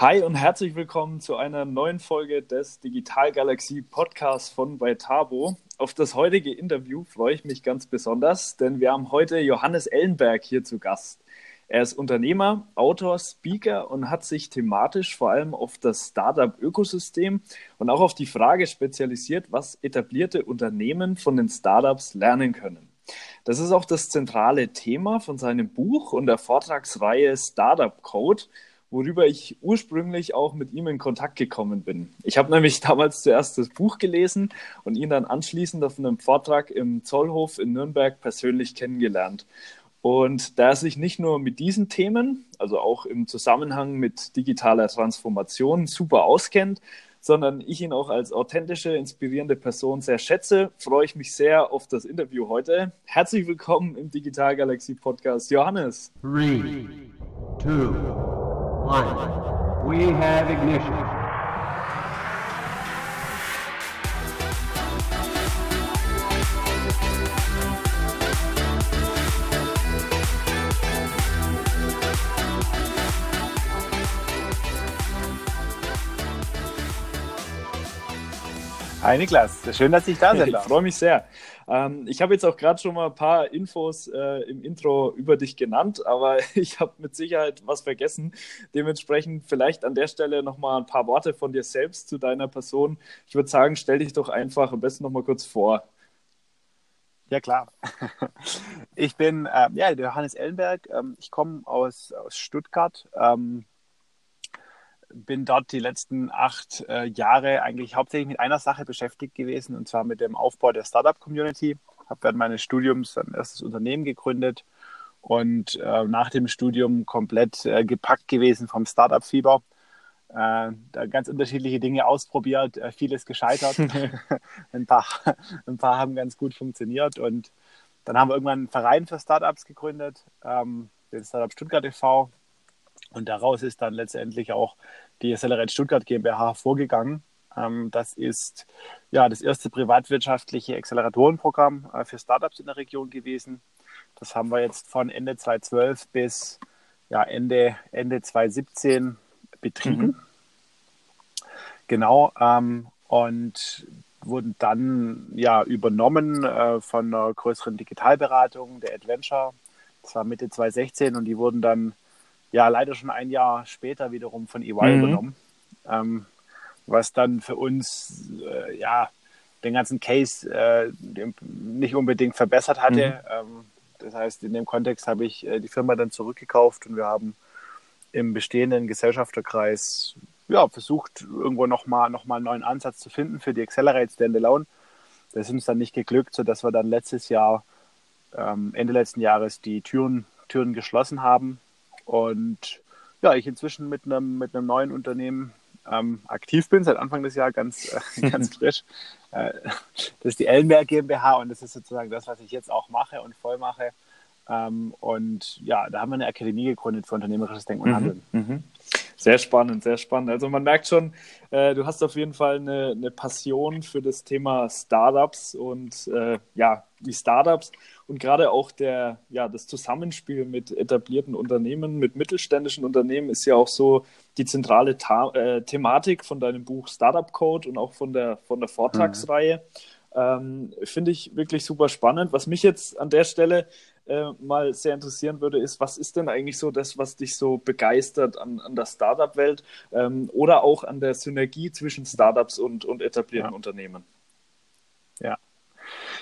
Hi und herzlich willkommen zu einer neuen Folge des Digital Galaxie Podcasts von Beitabo. Auf das heutige Interview freue ich mich ganz besonders, denn wir haben heute Johannes Ellenberg hier zu Gast. Er ist Unternehmer, Autor, Speaker und hat sich thematisch vor allem auf das Startup-Ökosystem und auch auf die Frage spezialisiert, was etablierte Unternehmen von den Startups lernen können. Das ist auch das zentrale Thema von seinem Buch und der Vortragsreihe Startup Code, worüber ich ursprünglich auch mit ihm in Kontakt gekommen bin. Ich habe nämlich damals zuerst das Buch gelesen und ihn dann anschließend auf einem Vortrag im Zollhof in Nürnberg persönlich kennengelernt. Und da er sich nicht nur mit diesen Themen, also auch im Zusammenhang mit digitaler Transformation super auskennt, sondern ich ihn auch als authentische, inspirierende Person sehr schätze, freue ich mich sehr auf das Interview heute. Herzlich willkommen im Digital Galaxy Podcast, Johannes. Three, two, one. We have ignition. Hi Niklas, schön, dass ich da bin. Ich freue mich sehr. Ähm, ich habe jetzt auch gerade schon mal ein paar Infos äh, im Intro über dich genannt, aber ich habe mit Sicherheit was vergessen. Dementsprechend vielleicht an der Stelle nochmal ein paar Worte von dir selbst zu deiner Person. Ich würde sagen, stell dich doch einfach am besten nochmal kurz vor. Ja, klar. Ich bin äh, ja, Johannes Ellenberg. Ähm, ich komme aus, aus Stuttgart. Ähm, bin dort die letzten acht äh, Jahre eigentlich hauptsächlich mit einer Sache beschäftigt gewesen, und zwar mit dem Aufbau der Startup-Community. Habe während meines Studiums ein erstes Unternehmen gegründet und äh, nach dem Studium komplett äh, gepackt gewesen vom Startup-Fieber. Äh, da ganz unterschiedliche Dinge ausprobiert, äh, vieles gescheitert. ein, paar, ein paar haben ganz gut funktioniert und dann haben wir irgendwann einen Verein für Startups gegründet, ähm, den Startup Stuttgart e.V., und daraus ist dann letztendlich auch die Accelerate Stuttgart GmbH vorgegangen. Ähm, das ist ja das erste privatwirtschaftliche Acceleratorenprogramm äh, für Startups in der Region gewesen. Das haben wir jetzt von Ende 2012 bis ja, Ende, Ende 2017 betrieben. Mhm. Genau. Ähm, und wurden dann ja übernommen äh, von einer größeren Digitalberatung, der Adventure. Das war Mitte 2016 und die wurden dann ja leider schon ein Jahr später wiederum von EY mhm. übernommen, ähm, was dann für uns äh, ja den ganzen Case äh, nicht unbedingt verbessert hatte. Mhm. Ähm, das heißt, in dem Kontext habe ich äh, die Firma dann zurückgekauft und wir haben im bestehenden Gesellschafterkreis ja, versucht, irgendwo nochmal noch mal einen neuen Ansatz zu finden für die Accelerate Standalone. Das ist uns dann nicht geglückt, sodass wir dann letztes Jahr, ähm, Ende letzten Jahres, die Türen, Türen geschlossen haben und ja, ich inzwischen mit einem, mit einem neuen Unternehmen ähm, aktiv bin, seit Anfang des Jahres ganz, äh, ganz frisch. Äh, das ist die Ellenberg GmbH und das ist sozusagen das, was ich jetzt auch mache und voll mache. Ähm, und ja, da haben wir eine Akademie gegründet für unternehmerisches Denken und mhm, Handeln. Mhm, Sehr spannend, sehr spannend. Also man merkt schon, äh, du hast auf jeden Fall eine, eine Passion für das Thema Startups und äh, ja, die Startups und gerade auch der, ja, das Zusammenspiel mit etablierten Unternehmen, mit mittelständischen Unternehmen ist ja auch so die zentrale Ta äh, Thematik von deinem Buch Startup Code und auch von der, von der Vortragsreihe. Mhm. Ähm, Finde ich wirklich super spannend. Was mich jetzt an der Stelle äh, mal sehr interessieren würde, ist, was ist denn eigentlich so das, was dich so begeistert an, an der Startup-Welt ähm, oder auch an der Synergie zwischen Startups und, und etablierten ja. Unternehmen? Ja.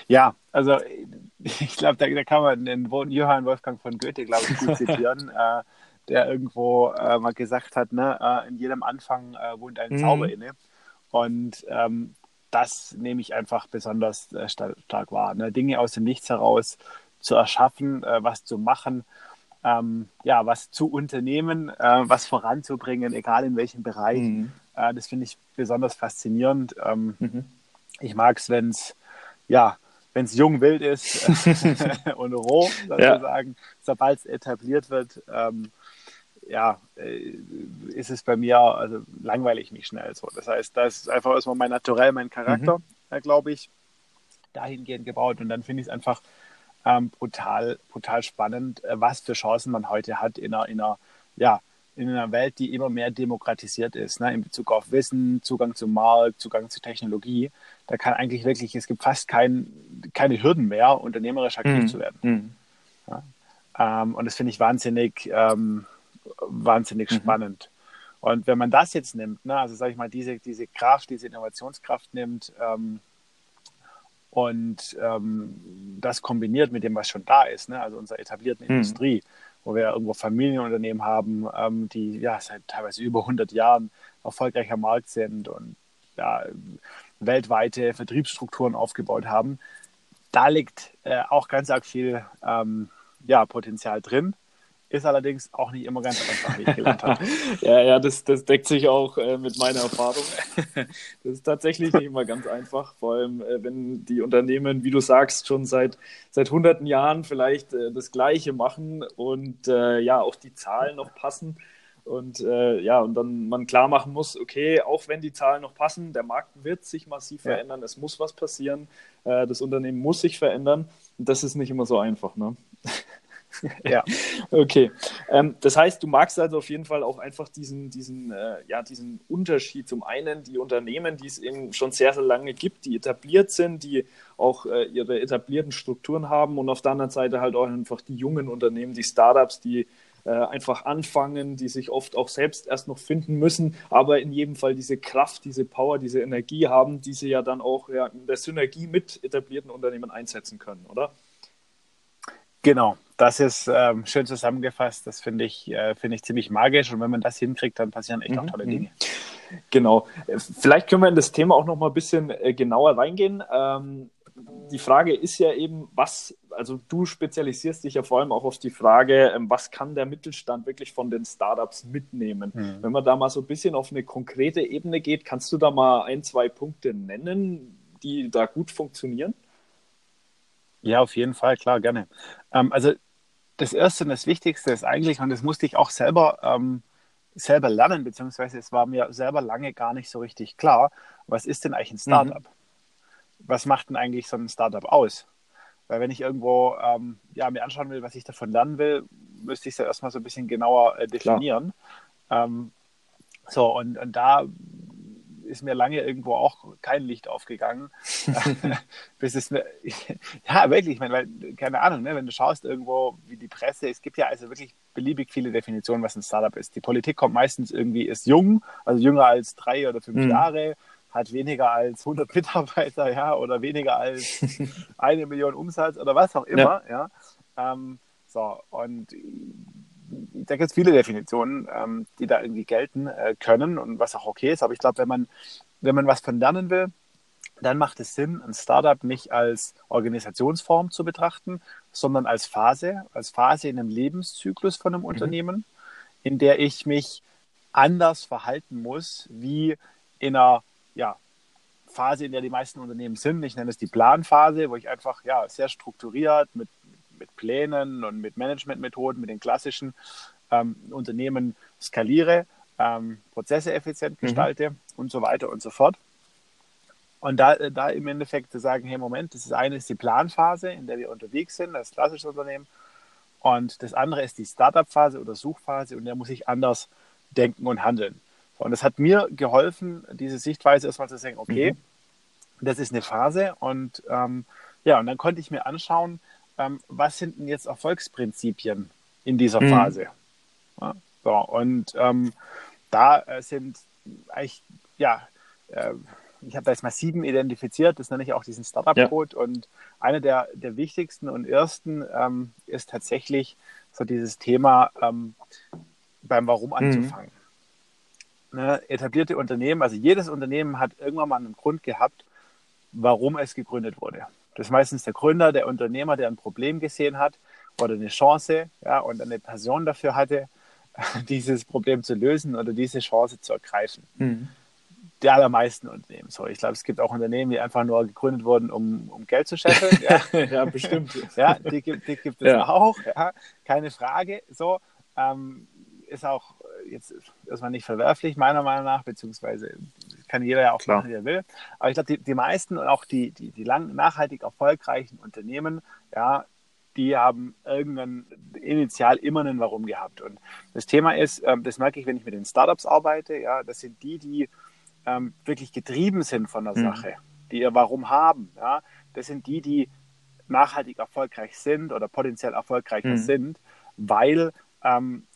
Ja, also ich glaube, da, da, kann man den Johann Wolfgang von Goethe, glaube ich, gut zitieren, äh, der irgendwo äh, mal gesagt hat, ne, äh, in jedem Anfang äh, wohnt ein mhm. Zauber inne. Und ähm, das nehme ich einfach besonders äh, stark wahr. Ne? Dinge aus dem Nichts heraus zu erschaffen, äh, was zu machen, ähm, ja, was zu unternehmen, was voranzubringen, egal in welchem Bereich. Mhm. das finde ich besonders faszinierend. Ähm, mhm. Ich mag es, wenn es ja, wenn es jung, wild ist und roh, sozusagen, ja. sobald es etabliert wird, ähm, ja, äh, ist es bei mir, also langweile ich mich schnell so. Das heißt, das ist einfach erstmal mein Naturell, mein Charakter, mhm. äh, glaube ich, dahingehend gebaut. Und dann finde ich es einfach ähm, brutal, brutal spannend, äh, was für Chancen man heute hat in einer, in einer ja, in einer Welt, die immer mehr demokratisiert ist, ne, in Bezug auf Wissen, Zugang zum Markt, Zugang zu Technologie, da kann eigentlich wirklich, es gibt fast kein, keine Hürden mehr, unternehmerisch aktiv mhm. zu werden. Mhm. Ja, ähm, und das finde ich wahnsinnig, ähm, wahnsinnig mhm. spannend. Und wenn man das jetzt nimmt, ne, also sage ich mal, diese, diese Kraft, diese Innovationskraft nimmt ähm, und ähm, das kombiniert mit dem, was schon da ist, ne, also unserer etablierten mhm. Industrie, wo wir irgendwo Familienunternehmen haben, ähm, die ja seit teilweise über 100 Jahren erfolgreich am Markt sind und ja, weltweite Vertriebsstrukturen aufgebaut haben. Da liegt äh, auch ganz arg viel ähm, ja, Potenzial drin. Ist allerdings auch nicht immer ganz einfach, wie ich gelernt habe. ja, ja, das, das deckt sich auch äh, mit meiner Erfahrung. das ist tatsächlich nicht immer ganz einfach, vor allem äh, wenn die Unternehmen, wie du sagst, schon seit, seit hunderten Jahren vielleicht äh, das Gleiche machen und äh, ja, auch die Zahlen noch passen. Und äh, ja, und dann man klar machen muss, okay, auch wenn die Zahlen noch passen, der Markt wird sich massiv ja. verändern, es muss was passieren, äh, das Unternehmen muss sich verändern. Und das ist nicht immer so einfach, ne? Ja. Okay. Ähm, das heißt, du magst also auf jeden Fall auch einfach diesen, diesen, äh, ja, diesen Unterschied. Zum einen die Unternehmen, die es eben schon sehr, sehr lange gibt, die etabliert sind, die auch äh, ihre etablierten Strukturen haben und auf der anderen Seite halt auch einfach die jungen Unternehmen, die Startups, die äh, einfach anfangen, die sich oft auch selbst erst noch finden müssen, aber in jedem Fall diese Kraft, diese Power, diese Energie haben, die sie ja dann auch ja, in der Synergie mit etablierten Unternehmen einsetzen können, oder? Genau, das ist ähm, schön zusammengefasst. Das finde ich, äh, find ich ziemlich magisch. Und wenn man das hinkriegt, dann passieren echt mhm. auch tolle mhm. Dinge. Genau. Vielleicht können wir in das Thema auch noch mal ein bisschen äh, genauer reingehen. Ähm, die Frage ist ja eben, was, also du spezialisierst dich ja vor allem auch auf die Frage, ähm, was kann der Mittelstand wirklich von den Startups mitnehmen? Mhm. Wenn man da mal so ein bisschen auf eine konkrete Ebene geht, kannst du da mal ein, zwei Punkte nennen, die da gut funktionieren? Ja, auf jeden Fall, klar, gerne. Ähm, also das Erste und das Wichtigste ist eigentlich, und das musste ich auch selber, ähm, selber lernen, beziehungsweise es war mir selber lange gar nicht so richtig klar, was ist denn eigentlich ein Startup? Mhm. Was macht denn eigentlich so ein Startup aus? Weil wenn ich irgendwo ähm, ja, mir anschauen will, was ich davon lernen will, müsste ich es ja erstmal so ein bisschen genauer äh, definieren. Ähm, so, und, und da ist mir lange irgendwo auch kein Licht aufgegangen. bis es mir, ja, wirklich, ich meine, weil, keine Ahnung, ne, wenn du schaust irgendwo, wie die Presse, es gibt ja also wirklich beliebig viele Definitionen, was ein Startup ist. Die Politik kommt meistens irgendwie, ist jung, also jünger als drei oder fünf mhm. Jahre, hat weniger als 100 Mitarbeiter, ja, oder weniger als eine Million Umsatz oder was auch immer, ja. ja. Ähm, so, und da gibt es viele Definitionen, ähm, die da irgendwie gelten äh, können und was auch okay ist. Aber ich glaube, wenn man, wenn man was von lernen will, dann macht es Sinn, ein Startup nicht als Organisationsform zu betrachten, sondern als Phase, als Phase in einem Lebenszyklus von einem mhm. Unternehmen, in der ich mich anders verhalten muss, wie in einer ja, Phase, in der die meisten Unternehmen sind. Ich nenne es die Planphase, wo ich einfach ja, sehr strukturiert mit mit Plänen und mit Managementmethoden, mit den klassischen ähm, Unternehmen skaliere, ähm, Prozesse effizient mhm. gestalte mhm. und so weiter und so fort. Und da, da im Endeffekt zu sagen, hey Moment, das ist eine ist die Planphase, in der wir unterwegs sind, das klassische Unternehmen. Und das andere ist die Startup-Phase oder Suchphase und der muss ich anders denken und handeln. Und das hat mir geholfen, diese Sichtweise erstmal zu sagen, okay, mhm. das ist eine Phase und ähm, ja, und dann konnte ich mir anschauen, ähm, was sind denn jetzt Erfolgsprinzipien in dieser mhm. Phase? Ja, so, und ähm, da äh, sind eigentlich, ja, äh, ich habe da jetzt mal sieben identifiziert, das nenne ich auch diesen Startup-Code. Ja. Und einer der, der wichtigsten und ersten ähm, ist tatsächlich so dieses Thema ähm, beim Warum mhm. anzufangen. Mhm. Ne, etablierte Unternehmen, also jedes Unternehmen hat irgendwann mal einen Grund gehabt, warum es gegründet wurde. Das ist meistens der Gründer, der Unternehmer, der ein Problem gesehen hat oder eine Chance ja, und eine Person dafür hatte, dieses Problem zu lösen oder diese Chance zu ergreifen. Mhm. Die allermeisten Unternehmen so. Ich glaube, es gibt auch Unternehmen, die einfach nur gegründet wurden, um, um Geld zu scheffeln. Ja, ja bestimmt. ja, die gibt, die gibt es ja. auch. Ja, keine Frage. So ähm, ist auch jetzt erstmal nicht verwerflich, meiner Meinung nach, beziehungsweise kann jeder ja auch Klar. machen, wie er will. Aber ich glaube, die, die meisten und auch die, die, die lang, nachhaltig erfolgreichen Unternehmen, ja, die haben irgendein initial immer einen Warum gehabt. Und das Thema ist, ähm, das merke ich, wenn ich mit den Startups arbeite, ja, das sind die, die ähm, wirklich getrieben sind von der mhm. Sache, die ihr Warum haben. Ja. Das sind die, die nachhaltig erfolgreich sind oder potenziell erfolgreicher mhm. sind, weil ähm,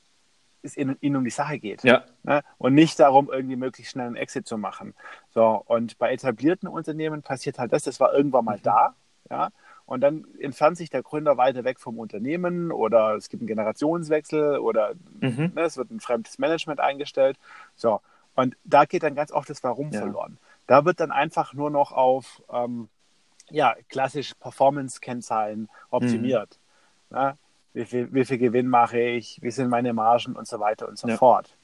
es ihnen um die Sache geht. Ja. Ne? Und nicht darum, irgendwie möglichst schnell einen Exit zu machen. So, und bei etablierten Unternehmen passiert halt das, das war irgendwann mal mhm. da, ja. Und dann entfernt sich der Gründer weiter weg vom Unternehmen oder es gibt einen Generationswechsel oder mhm. ne, es wird ein fremdes Management eingestellt. So. Und da geht dann ganz oft das Warum ja. verloren. Da wird dann einfach nur noch auf ähm, ja, klassische Performance-Kennzahlen optimiert. Mhm. Ja, wie, viel, wie viel Gewinn mache ich, wie sind meine Margen und so weiter und so ja. fort.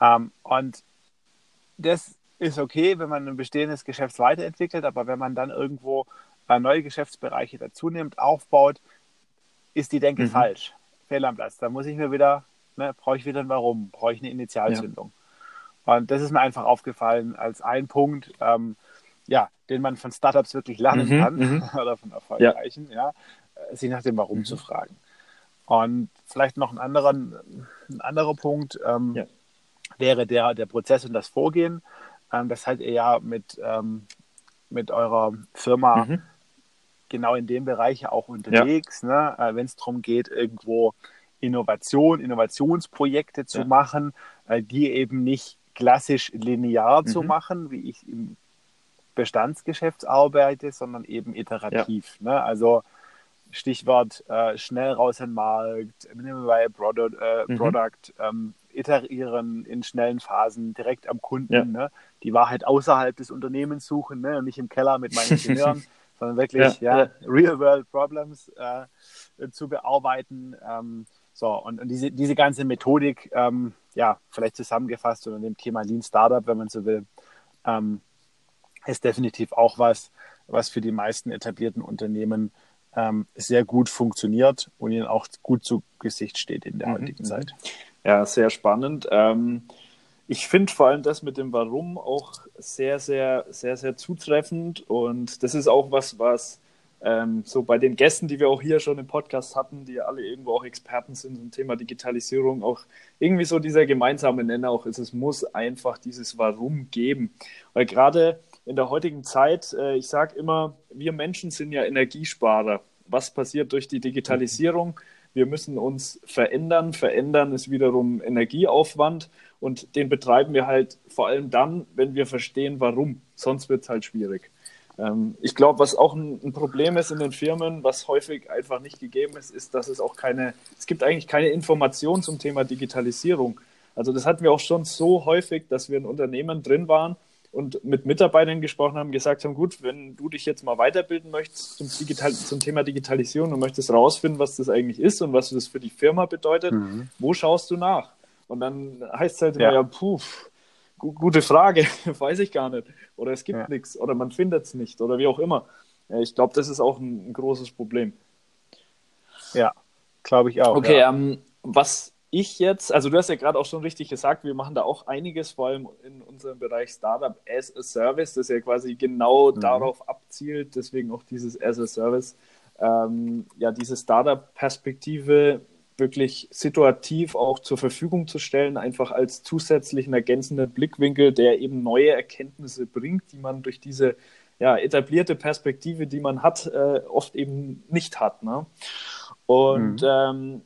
Ähm, und das ist okay, wenn man ein bestehendes Geschäft weiterentwickelt, aber wenn man dann irgendwo äh, neue Geschäftsbereiche dazu nimmt, aufbaut, ist die Denke mhm. falsch. Fehl am Platz. Da muss ich mir wieder, ne, brauche ich wieder ein Warum, brauche ich eine Initialzündung. Ja. Und das ist mir einfach aufgefallen als ein Punkt, ähm, ja, den man von Startups wirklich lernen mhm, kann mhm. oder von erfolgreichen, ja. ja, sich nach dem Warum mhm. zu fragen. Und vielleicht noch ein anderer, ein anderer Punkt ähm, ja. wäre der, der Prozess und das Vorgehen. Ähm, das seid ihr ja mit, ähm, mit eurer Firma mhm. genau in dem Bereich auch unterwegs, ja. ne? äh, wenn es darum geht, irgendwo Innovation, Innovationsprojekte zu ja. machen, äh, die eben nicht klassisch linear mhm. zu machen, wie ich im Bestandsgeschäft arbeite, sondern eben iterativ. Ne? Also Stichwort äh, schnell raus in den Markt, Minimal Product, äh, mhm. Product ähm, iterieren in schnellen Phasen, direkt am Kunden, ja. ne? die Wahrheit außerhalb des Unternehmens suchen ne? und nicht im Keller mit meinen Ingenieuren, sondern wirklich ja, ja, Real-World Problems äh, zu bearbeiten. Ähm, so, und, und, diese, diese ganze Methodik, ähm, ja, vielleicht zusammengefasst unter dem Thema Lean Startup, wenn man so will, ähm, ist definitiv auch was, was für die meisten etablierten Unternehmen ähm, sehr gut funktioniert und ihnen auch gut zu Gesicht steht in der mhm. heutigen Zeit. Ja, sehr spannend. Ähm, ich finde vor allem das mit dem Warum auch sehr, sehr, sehr, sehr zutreffend und das ist auch was, was ähm, so bei den Gästen, die wir auch hier schon im Podcast hatten, die alle irgendwo auch Experten sind zum Thema Digitalisierung, auch irgendwie so dieser gemeinsame Nenner auch ist, es muss einfach dieses Warum geben. Weil gerade in der heutigen Zeit, äh, ich sage immer, wir Menschen sind ja Energiesparer. Was passiert durch die Digitalisierung? Wir müssen uns verändern. Verändern ist wiederum Energieaufwand und den betreiben wir halt vor allem dann, wenn wir verstehen, warum. Sonst wird es halt schwierig. Ähm, ich glaube, was auch ein, ein, Problem ist in den Firmen, was häufig einfach nicht gegeben ist, ist, dass es auch keine, es gibt eigentlich keine Information zum Thema Digitalisierung. Also das hatten wir auch schon so häufig, dass wir in Unternehmen drin waren, und mit Mitarbeitern gesprochen haben, gesagt haben, gut, wenn du dich jetzt mal weiterbilden möchtest zum, Digital zum Thema Digitalisierung und möchtest rausfinden, was das eigentlich ist und was das für die Firma bedeutet, mhm. wo schaust du nach? Und dann heißt es halt immer, ja, ja puh, gu gute Frage, weiß ich gar nicht. Oder es gibt ja. nichts oder man findet es nicht oder wie auch immer. Ich glaube, das ist auch ein, ein, großes Problem. Ja, glaube ich auch. Okay, ja. ähm, was ich jetzt, also du hast ja gerade auch schon richtig gesagt, wir machen da auch einiges, vor allem in unserem Bereich Startup as a Service, das ja quasi genau mhm. darauf abzielt, deswegen auch dieses as a Service, ähm, ja, diese Startup-Perspektive wirklich situativ auch zur Verfügung zu stellen, einfach als zusätzlichen ergänzenden Blickwinkel, der eben neue Erkenntnisse bringt, die man durch diese ja, etablierte Perspektive, die man hat, äh, oft eben nicht hat. Ne? Und mhm. ähm,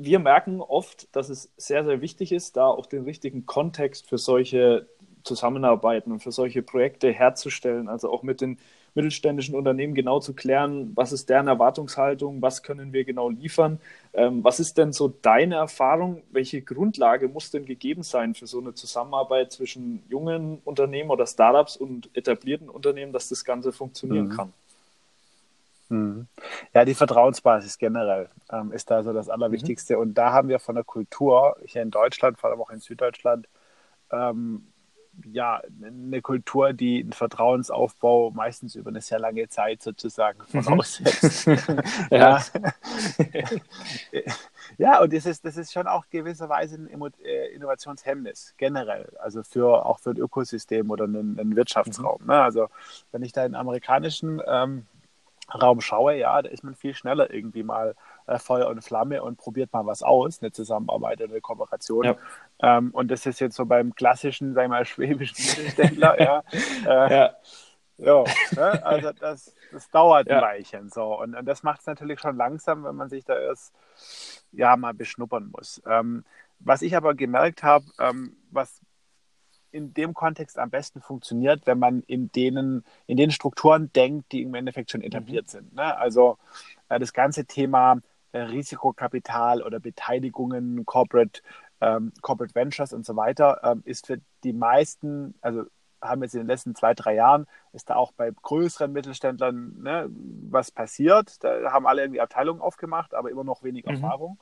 wir merken oft, dass es sehr, sehr wichtig ist, da auch den richtigen Kontext für solche Zusammenarbeiten und für solche Projekte herzustellen. Also auch mit den mittelständischen Unternehmen genau zu klären, was ist deren Erwartungshaltung, was können wir genau liefern. Ähm, was ist denn so deine Erfahrung? Welche Grundlage muss denn gegeben sein für so eine Zusammenarbeit zwischen jungen Unternehmen oder Startups und etablierten Unternehmen, dass das Ganze funktionieren mhm. kann? Mhm. Ja, die Vertrauensbasis generell ähm, ist da so das Allerwichtigste. Mhm. Und da haben wir von der Kultur, hier in Deutschland, vor allem auch in Süddeutschland, ähm, ja, eine Kultur, die einen Vertrauensaufbau meistens über eine sehr lange Zeit sozusagen mhm. voraussetzt. ja. ja, und das ist, das ist schon auch gewisserweise ein äh, Innovationshemmnis generell, also für auch für ein Ökosystem oder einen, einen Wirtschaftsraum. Mhm. Ne? Also wenn ich da in amerikanischen ähm, Raum schaue, ja, da ist man viel schneller irgendwie mal äh, Feuer und Flamme und probiert mal was aus, eine Zusammenarbeit oder eine Kooperation. Ja. Ähm, und das ist jetzt so beim klassischen, sagen wir mal, schwäbischen Mittelständler, ja. Äh, ja. Ja, ne? also das, das dauert ja. ein Weilchen so. Und, und das macht es natürlich schon langsam, wenn man sich da erst ja mal beschnuppern muss. Ähm, was ich aber gemerkt habe, ähm, was in dem Kontext am besten funktioniert, wenn man in denen, in den Strukturen denkt, die im Endeffekt schon etabliert mhm. sind. Ne? Also äh, das ganze Thema äh, Risikokapital oder Beteiligungen, Corporate, ähm, Corporate Ventures und so weiter, ähm, ist für die meisten, also haben jetzt in den letzten zwei, drei Jahren, ist da auch bei größeren Mittelständlern ne, was passiert. Da haben alle irgendwie Abteilungen aufgemacht, aber immer noch wenig mhm. Erfahrung.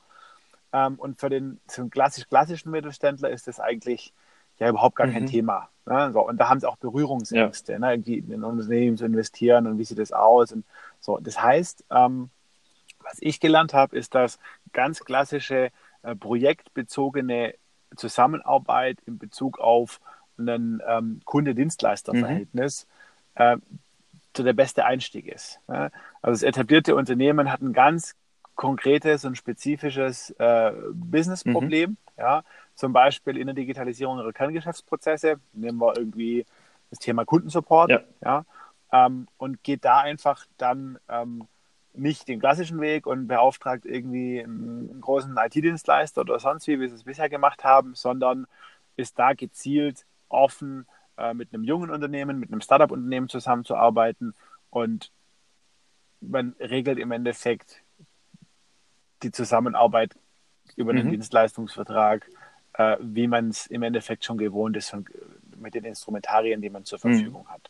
Ähm, und für den, für den klassisch klassischen Mittelständler ist das eigentlich ja überhaupt gar mhm. kein Thema. Ne? So, und da haben sie auch Berührungsängste, ja. ne? irgendwie in Unternehmen zu investieren und wie sieht das aus. Und so. Das heißt, ähm, was ich gelernt habe, ist, dass ganz klassische äh, projektbezogene Zusammenarbeit in Bezug auf ein ähm, Kunde-Dienstleister-Verhältnis mhm. äh, der beste Einstieg ist. Ne? Also das etablierte Unternehmen hat ein ganz konkretes und spezifisches äh, Business-Problem. Mhm. Ja? Zum Beispiel in der Digitalisierung ihrer Kerngeschäftsprozesse. Nehmen wir irgendwie das Thema Kundensupport. Ja. ja? Ähm, und geht da einfach dann ähm, nicht den klassischen Weg und beauftragt irgendwie einen, großen IT-Dienstleister oder sonst wie, wie sie es bisher gemacht haben, sondern ist da gezielt offen, äh, mit einem jungen Unternehmen, mit einem Startup-Unternehmen zusammenzuarbeiten und man regelt im Endeffekt die Zusammenarbeit über einen mhm. Dienstleistungsvertrag, äh, wie man es im Endeffekt schon gewohnt ist von, mit den Instrumentarien, die man zur mhm. Verfügung mhm. hat.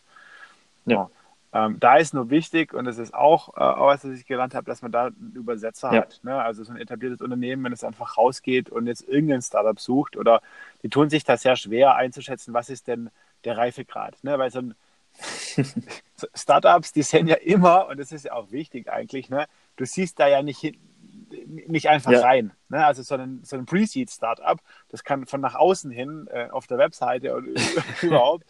Ja. Ähm, da ist nur wichtig, und das ist auch, äh, was ich gelernt habe, dass man da einen Übersetzer ja. hat. Ne? Also so ein etabliertes Unternehmen, wenn es einfach rausgeht und jetzt irgendein Startup sucht, oder die tun sich da sehr schwer einzuschätzen, was ist denn der Reifegrad. Ne? Weil so ein Startups, die sehen ja immer, und das ist ja auch wichtig eigentlich, ne? du siehst da ja nicht, nicht einfach ja. rein. Ne? Also so ein, so ein Pre-Seed-Startup, das kann von nach außen hin äh, auf der Webseite und überhaupt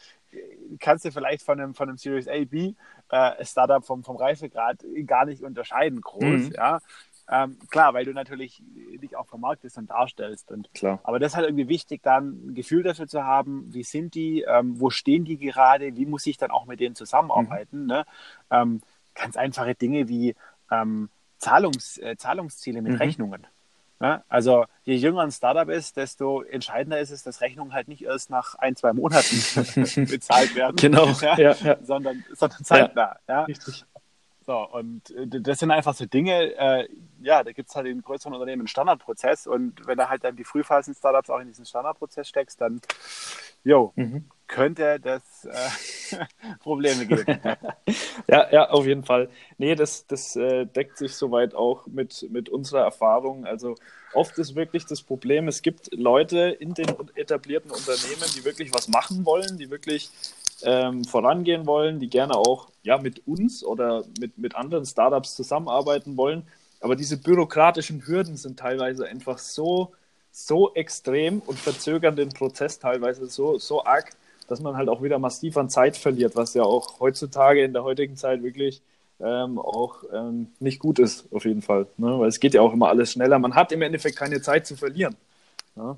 kannst du vielleicht von einem, von einem Series A, B äh, Startup vom, vom Reifegrad gar nicht unterscheiden groß, mhm. ja. Ähm, klar, weil du natürlich dich auch vermarktest und darstellst. Und, klar. Aber das ist halt irgendwie wichtig, dann ein Gefühl dafür zu haben, wie sind die, ähm, wo stehen die gerade, wie muss ich dann auch mit denen zusammenarbeiten. Mhm. Ne? Ähm, ganz einfache Dinge wie ähm, Zahlungs, äh, Zahlungsziele mit mhm. Rechnungen. Ja, also je jünger ein Startup ist, desto entscheidender ist es, dass Rechnungen halt nicht erst nach ein, zwei Monaten bezahlt werden, genau. ja, ja, Sondern, sondern zeitnah. Richtig. So, und äh, das sind einfach so Dinge, äh, ja, da gibt es halt in größeren Unternehmen einen Standardprozess und wenn du halt dann die Frühphasen-Startups auch in diesen Standardprozess steckst, dann, jo, mhm könnte das äh, Probleme geben. ja, ja, auf jeden Fall. Nee, das, das äh, deckt sich soweit auch mit, mit unserer Erfahrung. Also oft ist wirklich das Problem, es gibt Leute in den etablierten Unternehmen, die wirklich was machen wollen, die wirklich ähm, vorangehen wollen, die gerne auch ja, mit uns oder mit, mit anderen Startups zusammenarbeiten wollen. Aber diese bürokratischen Hürden sind teilweise einfach so, so extrem und verzögern den Prozess teilweise so, so arg, dass man halt auch wieder massiv an Zeit verliert, was ja auch heutzutage in der heutigen Zeit wirklich ähm, auch ähm, nicht gut ist, auf jeden Fall. Ne? Weil es geht ja auch immer alles schneller. Man hat im Endeffekt keine Zeit zu verlieren. Ne?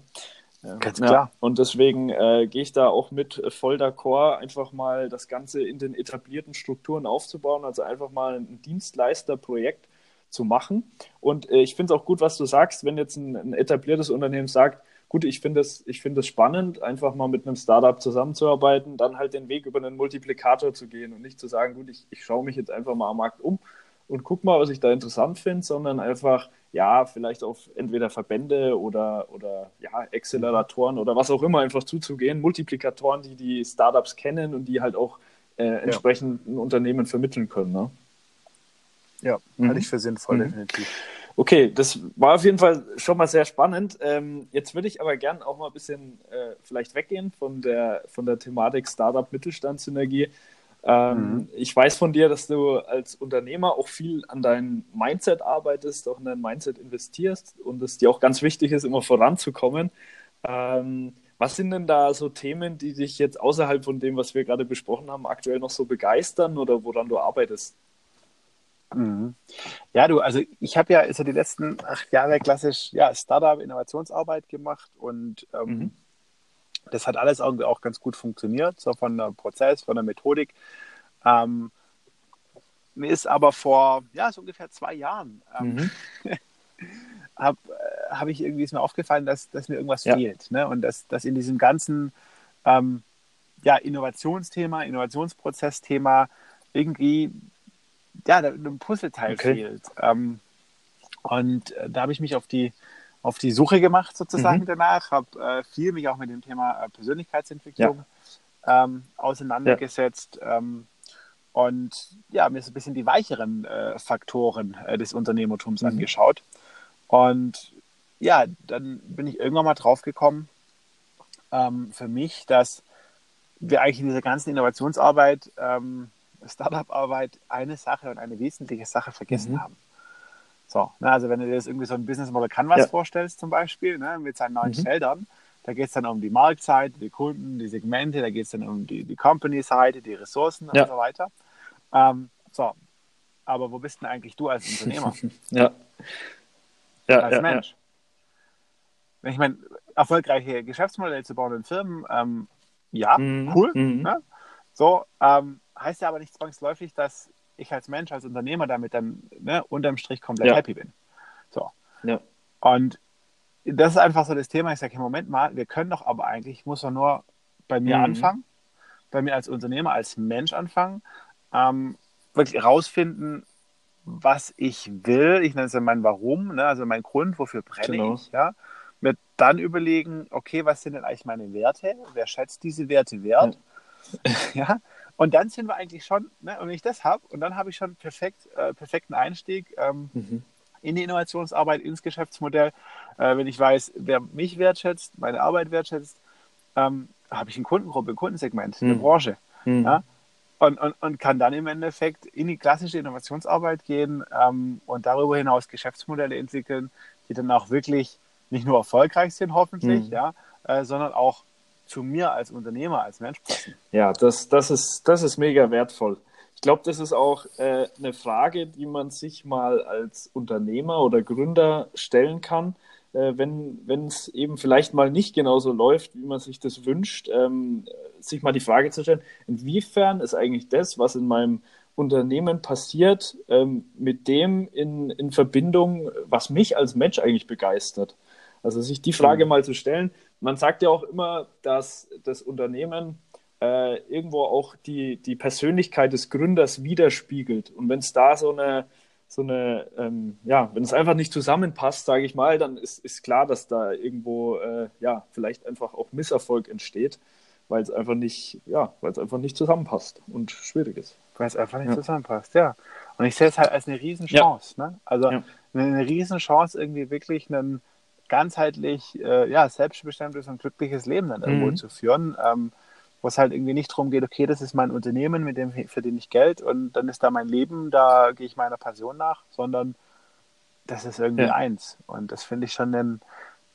Ja, Ganz klar. Ja, und deswegen äh, gehe ich da auch mit voll d'accord, einfach mal das Ganze in den etablierten Strukturen aufzubauen, also einfach mal ein Dienstleisterprojekt zu machen. Und äh, ich finde es auch gut, was du sagst, wenn jetzt ein, ein etabliertes Unternehmen sagt, gut, ich finde es ich find spannend, einfach mal mit einem Startup zusammenzuarbeiten, dann halt den Weg über einen Multiplikator zu gehen und nicht zu sagen, gut, ich, ich schaue mich jetzt einfach mal am Markt um und guck mal, was ich da interessant finde, sondern einfach, ja, vielleicht auf entweder Verbände oder, oder ja, Acceleratoren oder was auch immer einfach zuzugehen, Multiplikatoren, die die Startups kennen und die halt auch äh, entsprechend ja. ein Unternehmen vermitteln können. Ne? Ja, mhm. halte ich für sinnvoll, mhm. definitiv. Okay, das war auf jeden Fall schon mal sehr spannend. Ähm, jetzt würde ich aber gerne auch mal ein bisschen äh, vielleicht weggehen von der, von der Thematik Startup-Mittelstandssynergie. Ähm, mhm. Ich weiß von dir, dass du als Unternehmer auch viel an deinem Mindset arbeitest, auch in dein Mindset investierst und es dir auch ganz wichtig ist, immer voranzukommen. Ähm, was sind denn da so Themen, die dich jetzt außerhalb von dem, was wir gerade besprochen haben, aktuell noch so begeistern oder woran du arbeitest? Mhm. Ja, du, also ich habe ja also die letzten acht Jahre klassisch ja, Startup-Innovationsarbeit gemacht und ähm, mhm. das hat alles irgendwie auch ganz gut funktioniert, so von der Prozess, von der Methodik. Ähm, mir ist aber vor, ja, so ungefähr zwei Jahren, ähm, mhm. habe äh, hab ich irgendwie ist mir aufgefallen, dass, dass mir irgendwas ja. fehlt. Ne? Und dass, dass in diesem ganzen ähm, ja, Innovationsthema, Innovationsprozessthema irgendwie ja, ein Puzzleteil okay. fehlt. Ähm, und äh, da habe ich mich auf die, auf die Suche gemacht sozusagen mhm. danach, habe äh, viel mich auch mit dem Thema äh, Persönlichkeitsentwicklung ja. ähm, auseinandergesetzt ja. ähm, und ja, mir so ein bisschen die weicheren äh, Faktoren äh, des Unternehmertums mhm. angeschaut. Und ja, dann bin ich irgendwann mal drauf gekommen, ähm, für mich, dass wir eigentlich in dieser ganzen Innovationsarbeit ähm, Startup-Arbeit eine Sache und eine wesentliche Sache vergessen mhm. haben. So, ne, also wenn du dir das irgendwie so ein Business Model Canvas ja. vorstellst zum Beispiel, ne, mit seinen neuen mhm. Feldern, da geht es dann um die Marktseite, die Kunden, die Segmente, da geht es dann um die, die Company-Seite, die Ressourcen ja. und so weiter. Ähm, so, aber wo bist denn eigentlich du als Unternehmer? ja. ja. Als ja, Mensch. Wenn ich meine, erfolgreiche Geschäftsmodelle zu bauen in Firmen, ähm, ja, mhm. cool. Mhm. Ne? So, ähm, heißt ja aber nicht zwangsläufig, dass ich als Mensch, als Unternehmer damit dann ne, unterm Strich komplett ja. happy bin. So. Ja. Und das ist einfach so das Thema. Ich sage, im Moment mal, wir können doch aber eigentlich, ich muss doch nur bei mir mhm. anfangen, bei mir als Unternehmer, als Mensch anfangen, ähm, wirklich rausfinden, was ich will. Ich nenne es ja mein Warum, ne? also mein Grund, wofür brenne genau. ich. Ja? Mir dann überlegen, okay, was sind denn eigentlich meine Werte? Wer schätzt diese Werte wert? Ja. ja? Und dann sind wir eigentlich schon, ne, und wenn ich das habe, und dann habe ich schon perfekt, äh, perfekten Einstieg ähm, mhm. in die Innovationsarbeit, ins Geschäftsmodell. Äh, wenn ich weiß, wer mich wertschätzt, meine Arbeit wertschätzt, ähm, habe ich eine Kundengruppe, ein Kundensegment, mhm. eine Branche. Mhm. Ja? Und, und, und kann dann im Endeffekt in die klassische Innovationsarbeit gehen ähm, und darüber hinaus Geschäftsmodelle entwickeln, die dann auch wirklich nicht nur erfolgreich sind, hoffentlich, mhm. ja, äh, sondern auch zu mir als Unternehmer, als Mensch passen. Ja, das, das, ist, das ist mega wertvoll. Ich glaube, das ist auch äh, eine Frage, die man sich mal als Unternehmer oder Gründer stellen kann, äh, wenn es eben vielleicht mal nicht genauso läuft, wie man sich das wünscht, ähm, sich mal die Frage zu stellen, inwiefern ist eigentlich das, was in meinem Unternehmen passiert, ähm, mit dem in, in Verbindung, was mich als Mensch eigentlich begeistert. Also sich die Frage mhm. mal zu stellen, man sagt ja auch immer, dass das Unternehmen äh, irgendwo auch die, die Persönlichkeit des Gründers widerspiegelt. Und wenn es da so eine, so eine ähm, ja, wenn es einfach nicht zusammenpasst, sage ich mal, dann ist, ist klar, dass da irgendwo, äh, ja, vielleicht einfach auch Misserfolg entsteht, weil es einfach nicht, ja, weil es einfach nicht zusammenpasst und schwierig ist. Weil es einfach nicht ja. zusammenpasst, ja. Und ich sehe es halt als eine Riesenchance, ja. ne? Also ja. eine Riesenchance, irgendwie wirklich einen ganzheitlich äh, ja, selbstbestimmtes und glückliches Leben dann irgendwo mhm. zu führen, ähm, wo es halt irgendwie nicht darum geht, okay, das ist mein Unternehmen, mit dem verdiene ich Geld und dann ist da mein Leben, da gehe ich meiner Passion nach, sondern das ist irgendwie ja. eins. Und das finde ich schon ein,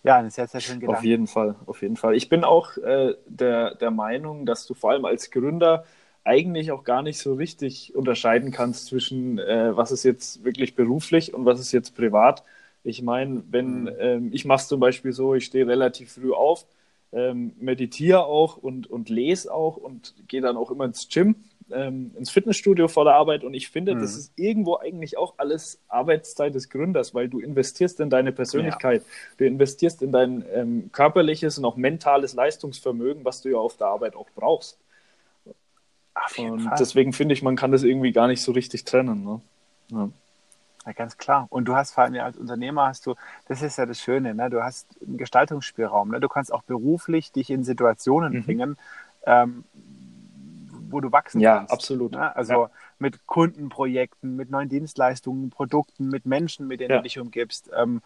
ja, einen sehr, sehr schönen Gedanken. Auf jeden Fall, auf jeden Fall. Ich bin auch äh, der, der Meinung, dass du vor allem als Gründer eigentlich auch gar nicht so richtig unterscheiden kannst zwischen, äh, was ist jetzt wirklich beruflich und was ist jetzt privat ich meine, wenn mhm. ähm, ich mache es zum Beispiel so, ich stehe relativ früh auf, ähm, meditiere auch und, und lese auch und gehe dann auch immer ins Gym, ähm, ins Fitnessstudio vor der Arbeit und ich finde, mhm. das ist irgendwo eigentlich auch alles Arbeitszeit des Gründers, weil du investierst in deine Persönlichkeit, ja. du investierst in dein ähm, körperliches und auch mentales Leistungsvermögen, was du ja auf der Arbeit auch brauchst. und Fall. deswegen finde ich, man kann das irgendwie gar nicht so richtig trennen. Ne? Ja. Ja, ganz klar. Und du hast vor allem als Unternehmer hast du, das ist ja das Schöne, ne? du hast einen Gestaltungsspielraum. Ne? Du kannst auch beruflich dich in Situationen mhm. bringen, ähm, wo du wachsen ja, kannst. Ja, absolut. Ne? Also ja. mit Kundenprojekten, mit neuen Dienstleistungen, Produkten, mit Menschen, mit denen ja. du dich umgibst. Ähm,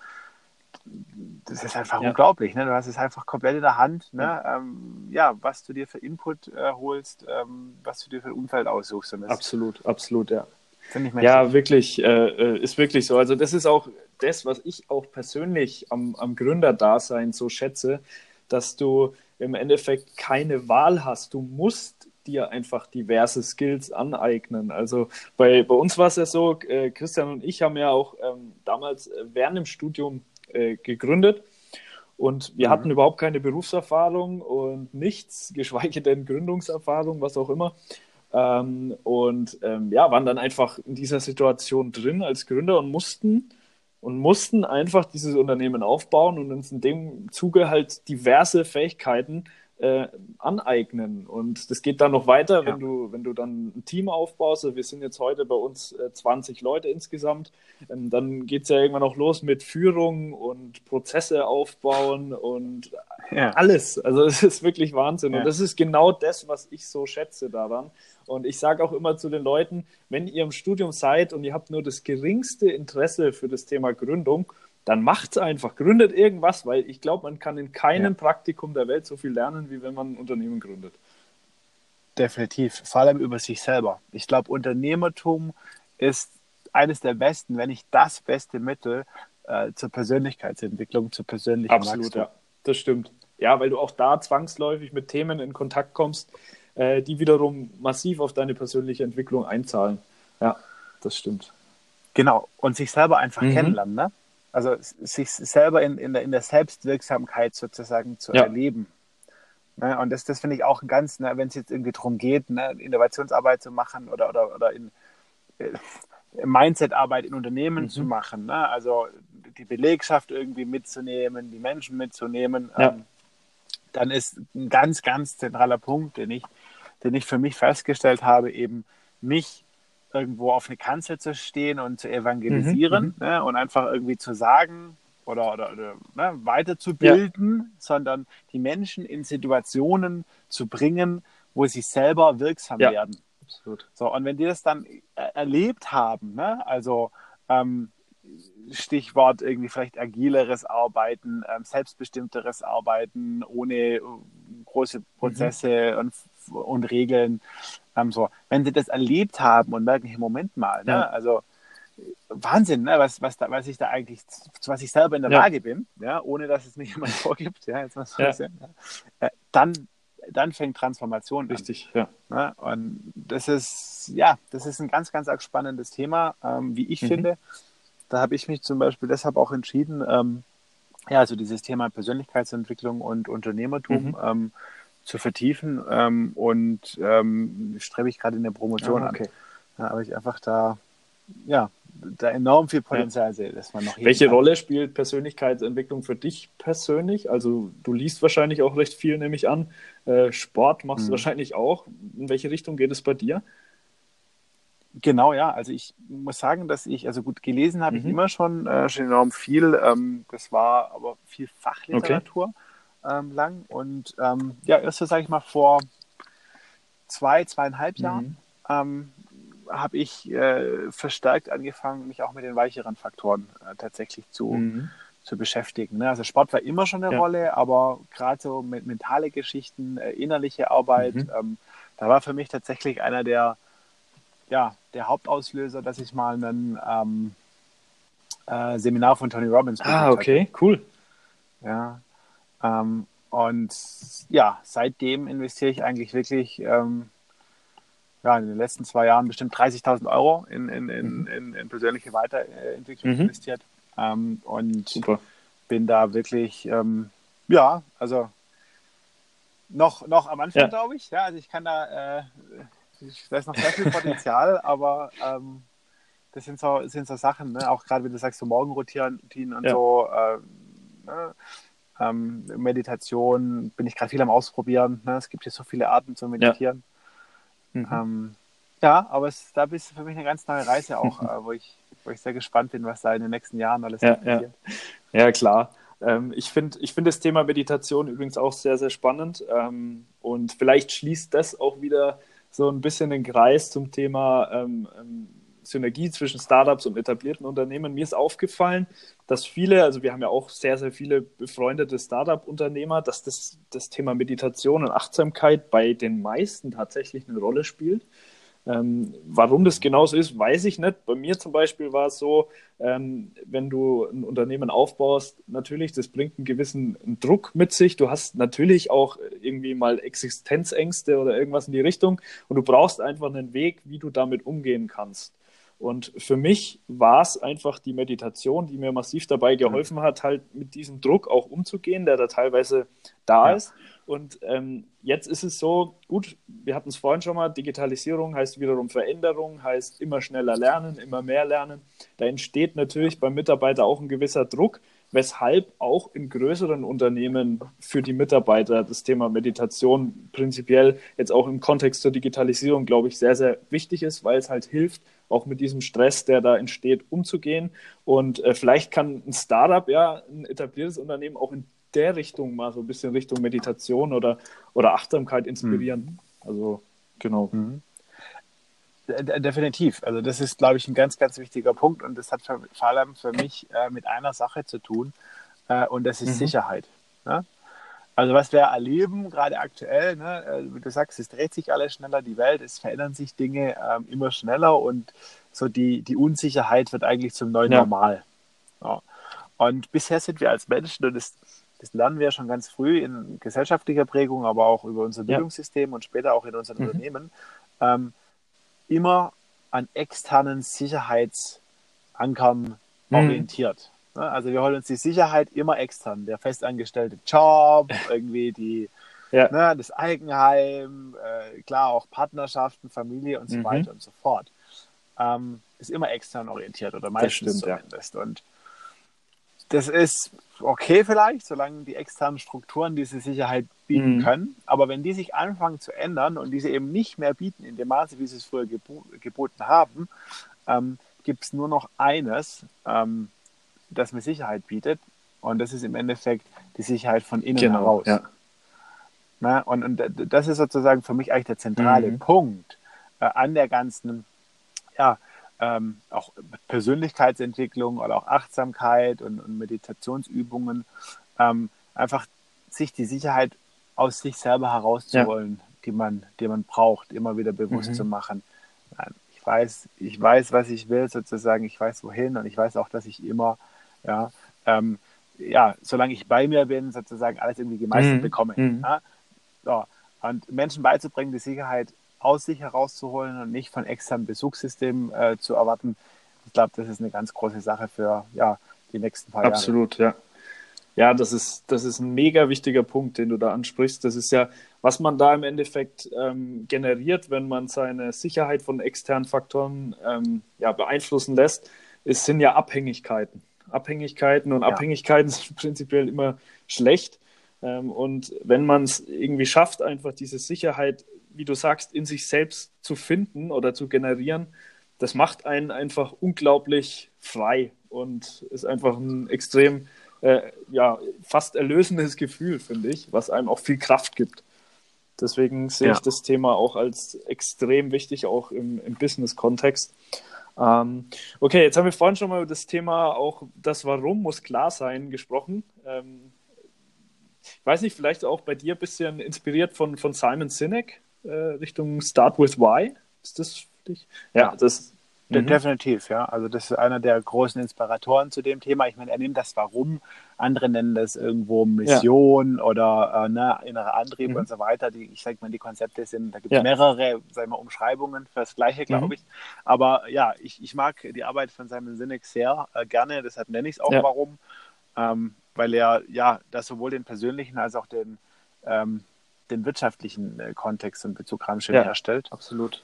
das ist einfach ja. unglaublich. Ne? Du hast es einfach komplett in der Hand, ne? Ja. Ähm, ja was du dir für Input äh, holst, ähm, was du dir für ein Umfeld aussuchst. absolut, absolut, ja. Finde ich Ja, wirklich, äh, äh, ist wirklich so. Also das ist auch das, was ich auch persönlich am, am Gründerdasein so schätze, dass du im Endeffekt keine Wahl hast. Du musst dir einfach diverse Skills aneignen. Also bei, bei uns war es ja so, äh, Christian und ich haben ja auch ähm, damals äh, während dem Studium äh, gegründet und wir mhm. hatten überhaupt keine Berufserfahrung und nichts, geschweige denn Gründungserfahrung, was auch immer. Ähm, und ähm, ja, waren dann einfach in dieser Situation drin als Gründer und mussten und mussten einfach dieses Unternehmen aufbauen und uns in dem Zuge halt diverse Fähigkeiten äh, aneignen. Und das geht dann noch weiter, ja. wenn du, wenn du dann ein Team aufbaust. Also wir sind jetzt heute bei uns äh, 20 Leute insgesamt. Ähm, dann geht es ja irgendwann auch los mit Führung und Prozesse aufbauen und ja. alles. Also es ist wirklich Wahnsinn. Ja. Und das ist genau das, was ich so schätze daran. Und ich sage auch immer zu den Leuten, wenn ihr im Studium seid und ihr habt nur das geringste Interesse für das Thema Gründung, dann macht es einfach, gründet irgendwas, weil ich glaube, man kann in keinem ja. Praktikum der Welt so viel lernen, wie wenn man ein Unternehmen gründet. Definitiv, vor allem über sich selber. Ich glaube, Unternehmertum ist eines der besten, wenn nicht das beste Mittel äh, zur Persönlichkeitsentwicklung, zur persönlichen Absolut, Wachstum. ja, das stimmt. Ja, weil du auch da zwangsläufig mit Themen in Kontakt kommst, äh, die wiederum massiv auf deine persönliche Entwicklung einzahlen. Ja, das stimmt. Genau, und sich selber einfach mhm. kennenlernen. Ne? also sich selber in, in, der, in der Selbstwirksamkeit sozusagen zu ja. erleben. Ne? Und das, das finde ich auch ganz, ne, wenn es jetzt irgendwie darum geht, ne, Innovationsarbeit zu machen oder, oder, oder in äh, Mindsetarbeit in Unternehmen mhm. zu machen. Ne? Also die Belegschaft irgendwie mitzunehmen, die Menschen mitzunehmen. Ja. Ähm, dann ist ein ganz, ganz zentraler Punkt, den ich, den ich für mich festgestellt habe, eben mich irgendwo auf eine Kanzel zu stehen und zu evangelisieren mhm, mhm, ne, und einfach irgendwie zu sagen oder, oder, oder ne, weiterzubilden, ja. sondern die Menschen in Situationen zu bringen, wo sie selber wirksam ja. werden. Absolut. So, und wenn die das dann erlebt haben, ne, also ähm, Stichwort irgendwie vielleicht agileres Arbeiten, ähm, selbstbestimmteres Arbeiten ohne äh, große Prozesse mhm. und, und Regeln, ähm, so, wenn sie das erlebt haben und merken, hey, Moment mal, ne? Ja. also Wahnsinn, ne? was, was, da, was ich da eigentlich, was ich selber in der ja. Lage bin, ja, ohne dass es mir jemand vorgibt, ja, jetzt mal so ja. Bisschen, ja. Äh, dann, dann fängt Transformation Richtig, an. ja. Ne? Und das ist, ja, das ist ein ganz, ganz spannendes Thema, ähm, wie ich mhm. finde. Da habe ich mich zum Beispiel deshalb auch entschieden, ähm, ja, also dieses Thema Persönlichkeitsentwicklung und Unternehmertum, mhm. ähm, zu vertiefen ähm, und ähm, strebe ich gerade in der Promotion ah, okay. an. Ja, aber ich einfach da, ja, da enorm viel Potenzial ja. sehe, dass man noch Welche kann. Rolle spielt Persönlichkeitsentwicklung für dich persönlich? Also du liest wahrscheinlich auch recht viel, nehme ich an. Äh, Sport machst mhm. du wahrscheinlich auch. In welche Richtung geht es bei dir? Genau, ja. Also ich muss sagen, dass ich, also gut, gelesen habe mhm. ich immer schon, äh, schon enorm viel. Ähm, das war aber viel Fachliteratur. Okay ähm, lang. Und ähm, ja, erst so, sage ich mal, vor zwei, zweieinhalb mhm. Jahren ähm, habe ich äh, verstärkt angefangen, mich auch mit den weicheren Faktoren äh, tatsächlich zu, mhm. zu beschäftigen. Ne? Also Sport war immer schon eine ja. Rolle, aber gerade so mit mentale Geschichten, äh, innerliche Arbeit, mhm. Ähm, da war für mich tatsächlich einer der, ja, der Hauptauslöser, dass ich mal ein ähm, äh, Seminar von Tony Robbins Ah, okay, hatte. cool. Ja, ähm, und ja, seitdem investiere ich eigentlich wirklich ähm, ja, in den letzten zwei Jahren bestimmt 30.000 Euro in, in, in, mhm. in, in persönliche Weiterentwicklung mhm. investiert. Ähm, und Super. bin da wirklich, ähm, ja, also noch, noch am Anfang, ja. glaube ich. Ja, also ich kann da, äh, ich weiß noch sehr viel Potenzial, aber ähm, das sind so, sind so Sachen, ne? auch gerade wenn du sagst, so Morgenroutinen und ja. so. Äh, ne? Ähm, Meditation bin ich gerade viel am Ausprobieren. Ne? Es gibt hier so viele Arten zu meditieren. Ja, mhm. ähm, ja aber es, da bist du für mich eine ganz neue Reise auch, äh, wo, ich, wo ich sehr gespannt bin, was da in den nächsten Jahren alles ja, passiert. Ja. ja, klar. Ähm, ich finde ich find das Thema Meditation übrigens auch sehr, sehr spannend. Ähm, und vielleicht schließt das auch wieder so ein bisschen den Kreis zum Thema ähm, ähm Synergie zwischen Startups und etablierten Unternehmen. Mir ist aufgefallen, dass viele, also wir haben ja auch sehr, sehr viele befreundete Startup-Unternehmer, dass das, das Thema Meditation und Achtsamkeit bei den meisten tatsächlich eine Rolle spielt. Ähm, warum das genauso ist, weiß ich nicht. Bei mir zum Beispiel war es so, ähm, wenn du ein Unternehmen aufbaust, natürlich, das bringt einen gewissen Druck mit sich. Du hast natürlich auch irgendwie mal Existenzängste oder irgendwas in die Richtung und du brauchst einfach einen Weg, wie du damit umgehen kannst. Und für mich war es einfach die Meditation, die mir massiv dabei geholfen hat, halt mit diesem Druck auch umzugehen, der da teilweise da ja. ist. Und ähm, jetzt ist es so, gut, wir hatten es vorhin schon mal, Digitalisierung heißt wiederum Veränderung, heißt immer schneller lernen, immer mehr lernen. Da entsteht natürlich beim Mitarbeiter auch ein gewisser Druck, weshalb auch in größeren Unternehmen für die Mitarbeiter das Thema Meditation prinzipiell jetzt auch im Kontext zur Digitalisierung, glaube ich, sehr, sehr wichtig ist, weil es halt hilft, auch mit diesem Stress, der da entsteht, umzugehen. Und äh, vielleicht kann ein Startup, ja, ein etabliertes Unternehmen auch in der Richtung mal so ein bisschen Richtung Meditation oder, oder Achtsamkeit inspirieren. Mhm. Also, genau. Mhm. Definitiv. Also das ist, glaube ich, ein ganz, ganz wichtiger Punkt und das hat vor allem für mich äh, mit einer Sache zu tun äh, und das ist mhm. Sicherheit. Ne? Also was wir erleben, gerade aktuell, ne, äh, wie du sagst, es dreht sich alles schneller, die Welt, es verändern sich Dinge ähm, immer schneller und so die, die Unsicherheit wird eigentlich zum neuen ja. Normal. Ja. Und bisher sind wir als Menschen, und das, das lernen wir schon ganz früh in gesellschaftlicher Prägung, aber auch über unser Bildungssystem ja. und später auch in unseren mhm. Unternehmen, ähm, immer an externen Sicherheitsankern mhm. orientiert. Ne? Also wir holen uns die Sicherheit immer extern. Der festangestellte Job, irgendwie die, ja. ne, das Eigenheim, äh, klar auch Partnerschaften, Familie und so mhm. weiter und so fort. Ähm, ist immer extern orientiert oder meistens stimmt, zumindest. Ja. Und das ist okay vielleicht, solange die externen Strukturen diese Sicherheit bieten mhm. können. Aber wenn die sich anfangen zu ändern und diese eben nicht mehr bieten in dem Maße, wie sie es früher gebo geboten haben, ähm, gibt es nur noch eines, ähm, das mir Sicherheit bietet. Und das ist im Endeffekt die Sicherheit von innen genau, heraus. Ja. Na, und, und das ist sozusagen für mich eigentlich der zentrale mhm. Punkt äh, an der ganzen ja, ähm, auch Persönlichkeitsentwicklung oder auch Achtsamkeit und, und Meditationsübungen, ähm, einfach sich die Sicherheit aus sich selber herauszuholen, ja. die, man, die man braucht, immer wieder bewusst mhm. zu machen. Ich weiß, ich weiß, was ich will, sozusagen, ich weiß wohin und ich weiß auch, dass ich immer, ja, ähm, ja, solange ich bei mir bin, sozusagen alles irgendwie gemeistert mhm. bekomme. Mhm. Ja? So. Und Menschen beizubringen, die Sicherheit aus sich herauszuholen und nicht von externen Besuchssystemen äh, zu erwarten. Ich glaube, das ist eine ganz große Sache für ja, die nächsten paar Absolut, Jahre. Absolut, ja. Ja, das ist, das ist ein mega wichtiger Punkt, den du da ansprichst. Das ist ja, was man da im Endeffekt ähm, generiert, wenn man seine Sicherheit von externen Faktoren ähm, ja, beeinflussen lässt, ist, sind ja Abhängigkeiten. Abhängigkeiten und ja. Abhängigkeiten sind prinzipiell immer schlecht. Ähm, und wenn man es irgendwie schafft, einfach diese Sicherheit wie du sagst, in sich selbst zu finden oder zu generieren, das macht einen einfach unglaublich frei und ist einfach ein extrem, äh, ja, fast erlösendes Gefühl, finde ich, was einem auch viel Kraft gibt. Deswegen sehe ja. ich das Thema auch als extrem wichtig, auch im, im Business-Kontext. Ähm, okay, jetzt haben wir vorhin schon mal über das Thema auch das Warum muss klar sein gesprochen. Ähm, ich weiß nicht, vielleicht auch bei dir ein bisschen inspiriert von, von Simon Sinek äh, Richtung Start with Why. Ist das für dich? Ja, das. Mhm. Definitiv, ja. Also das ist einer der großen Inspiratoren zu dem Thema. Ich meine, er nimmt das Warum, andere nennen das irgendwo Mission ja. oder äh, ne, innere Antrieb mhm. und so weiter. Die, ich sage mal, die Konzepte sind, da gibt es ja. mehrere, sagen wir, Umschreibungen für das Gleiche, glaube mhm. ich. Aber ja, ich, ich mag die Arbeit von Simon Sinek sehr äh, gerne, deshalb nenne ich es auch ja. Warum. Ähm, weil er ja das sowohl den persönlichen als auch den ähm, den wirtschaftlichen äh, Kontext und Bezug Ramschel ja, herstellt. Absolut.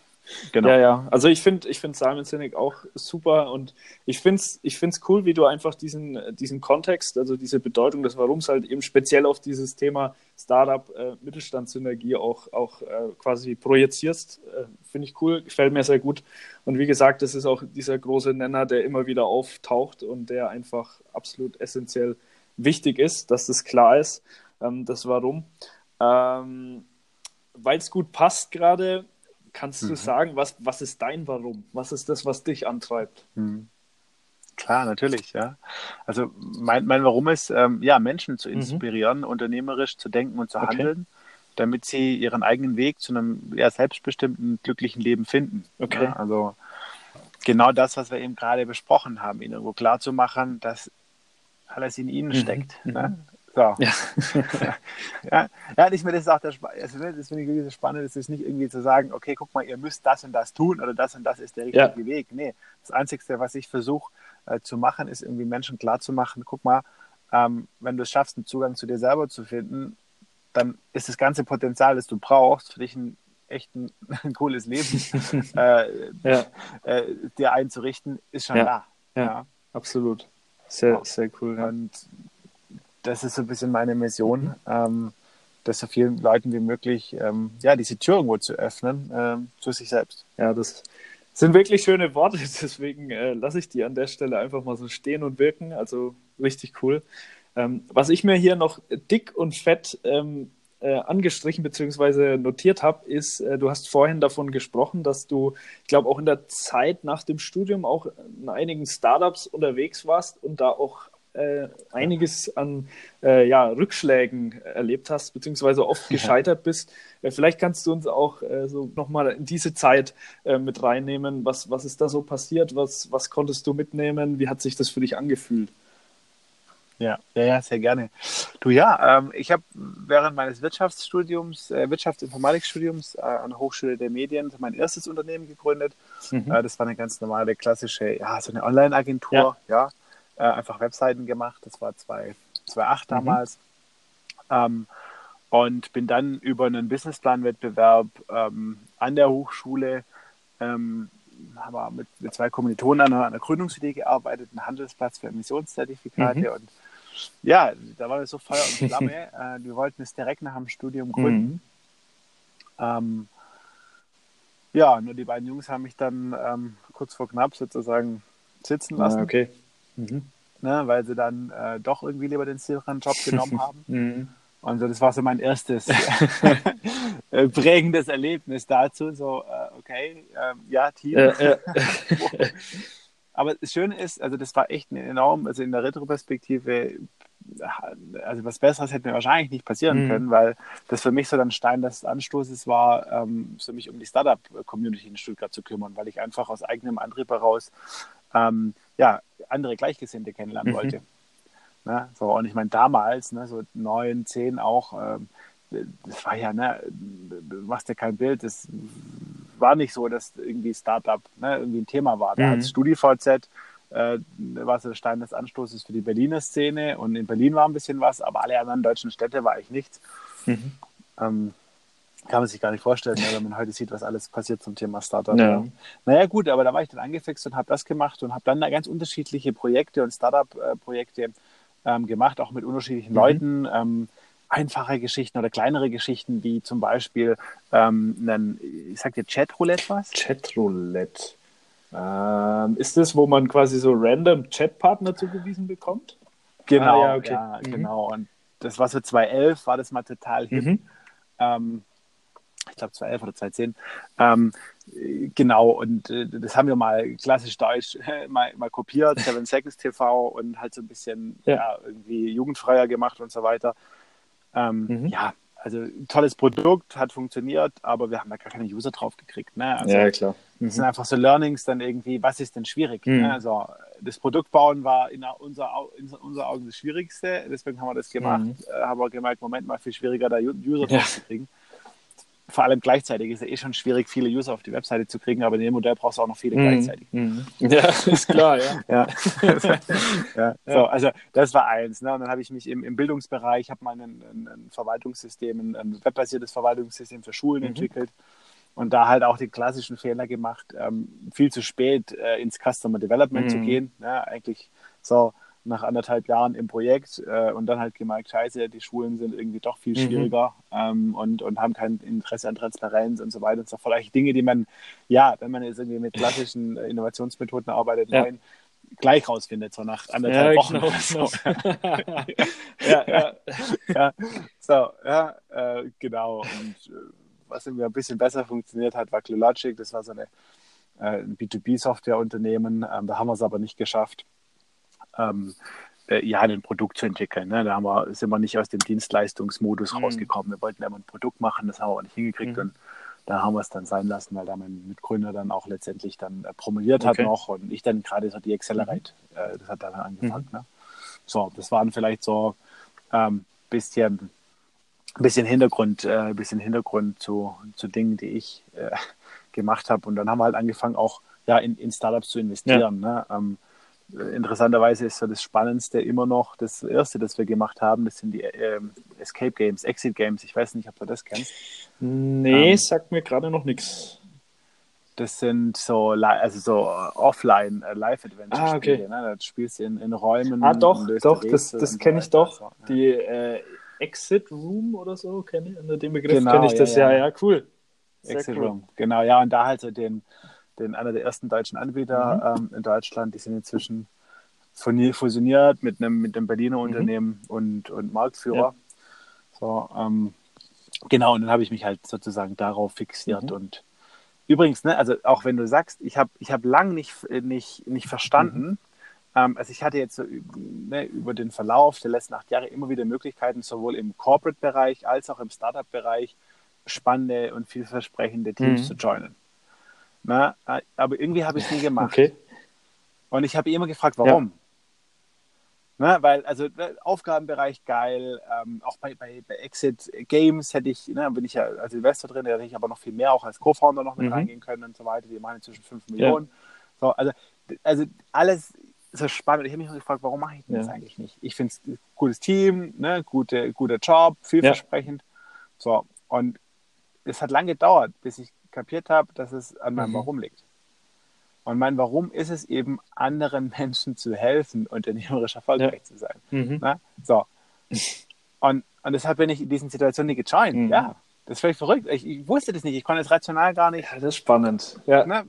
Genau. Ja, ja. Also ich finde ich find Simon Sinek auch super und ich finde es ich find's cool, wie du einfach diesen, diesen Kontext, also diese Bedeutung des Warums halt eben speziell auf dieses Thema Startup, äh, Mittelstandssynergie auch, auch äh, quasi projizierst. Äh, finde ich cool, gefällt mir sehr gut. Und wie gesagt, das ist auch dieser große Nenner, der immer wieder auftaucht und der einfach absolut essentiell wichtig ist, dass das klar ist, ähm, das Warum. Ähm, Weil es gut passt gerade, kannst mhm. du sagen, was, was ist dein Warum? Was ist das, was dich antreibt? Mhm. Klar, natürlich, ja. Also mein, mein Warum ist, ähm, ja, Menschen zu mhm. inspirieren, mhm. unternehmerisch zu denken und zu okay. handeln. damit sie ihren eigenen Weg zu einem ja, selbstbestimmten, glücklichen Leben finden. Okay. Ja, also genau das, was wir eben gerade besprochen haben, ihnen irgendwo klarzumachen, dass alles in ihnen Mhm. steckt. Mhm. Ne? So. Ja. ja, ja, ich finde das auch der, also, ne, das finde ich wirklich so spannend, es ist nicht irgendwie zu sagen, okay, guck mal, ihr müsst das und das tun oder das und das ist der richtige Ja. Weg. Nee, das Einzige, was ich versuche äh, zu machen, ist irgendwie Menschen klarzumachen, guck mal, ähm, wenn du es schaffst, einen Zugang zu dir selber zu finden, dann ist das ganze Potenzial, das du brauchst, für dich ein echt ein, ein cooles Leben äh, Ja, äh, dir einzurichten, ist schon Ja. da. Ja. absolut. Sehr, sehr cool. Und das ist so ein bisschen meine Mission, ähm, das so vielen Leuten wie möglich, ähm, ja, diese Tür irgendwo zu öffnen, ähm, zu sich selbst. Ja, das sind wirklich schöne Worte, deswegen äh, lasse ich die an der Stelle einfach mal so stehen und wirken. Also richtig cool. Ähm, was ich mir hier noch dick und fett ähm, äh, angestrichen bzw. notiert habe, ist, äh, du hast vorhin davon gesprochen, dass du, ich glaube, auch in der Zeit nach dem Studium auch in einigen Startups unterwegs warst und da auch äh, einiges an äh, ja, Rückschlägen erlebt hast, beziehungsweise oft gescheitert bist. Äh, vielleicht kannst du uns auch äh, so nochmal in diese Zeit äh, mit reinnehmen. Was, was ist da so passiert? Was, was konntest du mitnehmen? Wie hat sich das für dich angefühlt? Ja, ja, ja, sehr gerne. Du ja, ähm, ich habe während meines Wirtschaftsstudiums, äh, Wirtschaftsinformatikstudiums äh, an der Hochschule der Medien mein erstes Unternehmen gegründet. Mhm. Äh, das war eine ganz normale, klassische, ja, so eine Online-Agentur, ja, Äh, einfach Webseiten gemacht. Das war 2008 2008 Mhm. damals. Ähm, und bin dann über einen Businessplan-Wettbewerb ähm, an der Hochschule ähm, haben wir mit, mit zwei Kommilitonen an einer, an einer Gründungsidee gearbeitet, einen Handelsplatz für Emissionszertifikate Mhm. und ja, da war das so Feuer und Flamme. äh, wir wollten es direkt nach dem Studium gründen. Mhm. Ähm, ja, nur die beiden Jungs haben mich dann ähm, kurz vor knapp sozusagen sitzen lassen, Ah, okay. Mhm. ne, weil sie dann äh, doch irgendwie lieber den sicheren Job genommen haben. Mhm. Und so, das war so mein erstes äh, prägendes Erlebnis dazu. So, äh, okay, ähm, ja, Team. Äh, äh, Aber das Schöne ist, also das war echt ein enorm, also in der Retroperspektive, also was Besseres hätte mir wahrscheinlich nicht passieren Mhm. können, weil das für mich so dann Stein des Anstoßes war, ähm, für mich um die Startup-Community in Stuttgart zu kümmern, weil ich einfach aus eigenem Antrieb heraus ähm, ja, andere Gleichgesinnte kennenlernen Mhm. wollte. Ne? So, und ich meine, damals, ne, so neun, zehn auch, ähm, das war ja, ne, du machst dir kein Bild, das war nicht so, dass irgendwie Startup ne, irgendwie ein Thema war. Da Mhm. hat StudiVZ äh, war so der Stein des Anstoßes für die Berliner Szene und in Berlin war ein bisschen was, aber alle anderen deutschen Städte war eigentlich nichts. Mhm. Ähm, kann man sich gar nicht vorstellen, ne, wenn man heute sieht, was alles passiert zum Thema Startup. Ja. Ja. Naja gut, aber da war ich dann angefixt und habe das gemacht und habe dann da ganz unterschiedliche Projekte und Startup-Projekte ähm, gemacht, auch mit unterschiedlichen Mhm. Leuten. Ähm, einfache Geschichten oder kleinere Geschichten, wie zum Beispiel ähm, einen, ich sag dir Chatroulette was? Chatroulette. Ähm, ist das, wo man quasi so random Chatpartner zugewiesen bekommt? Genau, Ah, ja, ja, okay. Mhm. genau. Und das war so 2011, war das mal total hip. Mhm. Ähm, ich glaube 2011 oder 2010. Ähm, äh, genau, und äh, das haben wir mal klassisch deutsch äh, mal, mal kopiert, Seven Seconds TV und halt so ein bisschen Ja. ja. irgendwie jugendfreier gemacht und so weiter. Ähm, Mhm. Ja, also tolles Produkt, hat funktioniert, aber wir haben da gar keine User drauf gekriegt. Ne? Also, ja, klar. das sind einfach so Learnings dann irgendwie, was ist denn schwierig? Mhm. Ne? Also das Produkt bauen war in unser, in unser Augen das Schwierigste, deswegen haben wir das gemacht, Mhm. äh, haben wir gemerkt, Moment mal, viel schwieriger da User Ja. drauf zu kriegen. Vor allem gleichzeitig ist ja eh schon schwierig, viele User auf die Webseite zu kriegen, aber in dem Modell brauchst du auch noch viele gleichzeitig. Mhm. Ja, ist klar, ja. Ja. ja. So, also das war eins. Ne? Und dann habe ich mich im, im Bildungsbereich, habe mal ein, ein, Verwaltungssystem, ein, webbasiertes Verwaltungssystem für Schulen Mhm. entwickelt und da halt auch den klassischen Fehler gemacht, ähm, viel zu spät äh, ins Customer Development Mhm. zu gehen. Ne? Eigentlich so nach anderthalb Jahren im Projekt äh, und dann halt gemerkt, scheiße, die Schulen sind irgendwie doch viel Mhm. schwieriger ähm, und, und haben kein Interesse an Transparenz und so weiter und so fort. Eigentlich Dinge, die man, ja, wenn man jetzt irgendwie mit klassischen Innovationsmethoden arbeitet, Ja. neuen, gleich rausfindet, so nach anderthalb Ja, Wochen. genau. oder so. genau. ja, ja. ja, so, ja, äh, genau. Und äh, was irgendwie ein bisschen besser funktioniert hat, war ClueLogic. Das war so eine äh, ein B2B-Softwareunternehmen. Ähm, da haben wir es aber nicht geschafft. Ähm, äh, ja, ein Produkt zu entwickeln. Ne? Da haben wir, sind wir nicht aus dem Dienstleistungsmodus Mhm. rausgekommen. Wir wollten immer ein Produkt machen, das haben wir aber nicht hingekriegt Mhm. und da haben wir es dann sein lassen, weil da mein Mitgründer dann auch letztendlich dann äh, promoviert hat Okay. Mhm. noch und ich dann gerade so die Accelerate, äh, das hat dann angefangen. Ne? So, das waren vielleicht so ähm, bisschen, bisschen Hintergrund, äh, bisschen Hintergrund zu, zu Dingen, die ich äh, gemacht habe. Und dann haben wir halt angefangen, auch ja, in, in Startups zu investieren. Ne? Ähm, äh, interessanterweise ist so das Spannendste immer noch das erste, das wir gemacht haben. Das sind die ähm, Escape Games, Exit Games. Ich weiß nicht, ob du das kennst. Nee, Ähm, sagt mir gerade noch nichts. Das sind so, also so offline äh, Live-Adventure-Spiele. Ah, okay. Ne? Das spielst du in, in Räumen. Ah, doch, doch, das, das kenne so ich doch. So, ja. Die äh, Exit Room oder so, kenne ich, unter dem Begriff Genau, kenne ich ja, das. Ja, ja. ja, cool. Sehr Exit cool. Room. Genau, ja, und da halt so den, den einer der ersten deutschen Anbieter Mhm. ähm, in Deutschland, die sind inzwischen fusioniert mit einem, mit einem Berliner Mhm. Unternehmen und, und Marktführer. So, ähm, genau, und dann habe ich mich halt sozusagen darauf fixiert Mhm. und übrigens, ne, also auch wenn du sagst, ich habe ich hab lang nicht, nicht, nicht verstanden, Mhm. ähm, also ich hatte jetzt so, ne, über den Verlauf der letzten acht Jahre immer wieder Möglichkeiten, sowohl im Corporate-Bereich als auch im Startup-Bereich spannende und vielversprechende Teams Mhm. zu joinen. Na, aber irgendwie habe ich es nie gemacht. Okay. Und ich habe immer gefragt, warum? Ne, weil, also ne, Aufgabenbereich geil, ähm, auch bei, bei, bei Exit Games hätte ich, ne, bin ich ja als Investor drin, da hätte ich aber noch viel mehr auch als Co-Founder noch mit Mhm. reingehen können und so weiter. Die machen inzwischen 5 Millionen. So, also, also alles so spannend. Ich habe mich immer gefragt, warum mache ich denn das Ja. eigentlich nicht? Ich finde es ein gutes Team, ne, gute, guter Job, vielversprechend. So, und es hat lange gedauert, bis ich kapiert habe, dass es an meinem Mhm. Warum liegt. Und mein Warum ist es eben, anderen Menschen zu helfen, unternehmerisch erfolgreich zu sein. Mhm. Ne? So. Und, und deshalb bin ich in diesen Situationen nicht gejoint. Mhm. Ja, das ist völlig verrückt. Ich, ich wusste das nicht. Ich konnte es rational gar nicht Ja, das ist spannend. Ja. ne,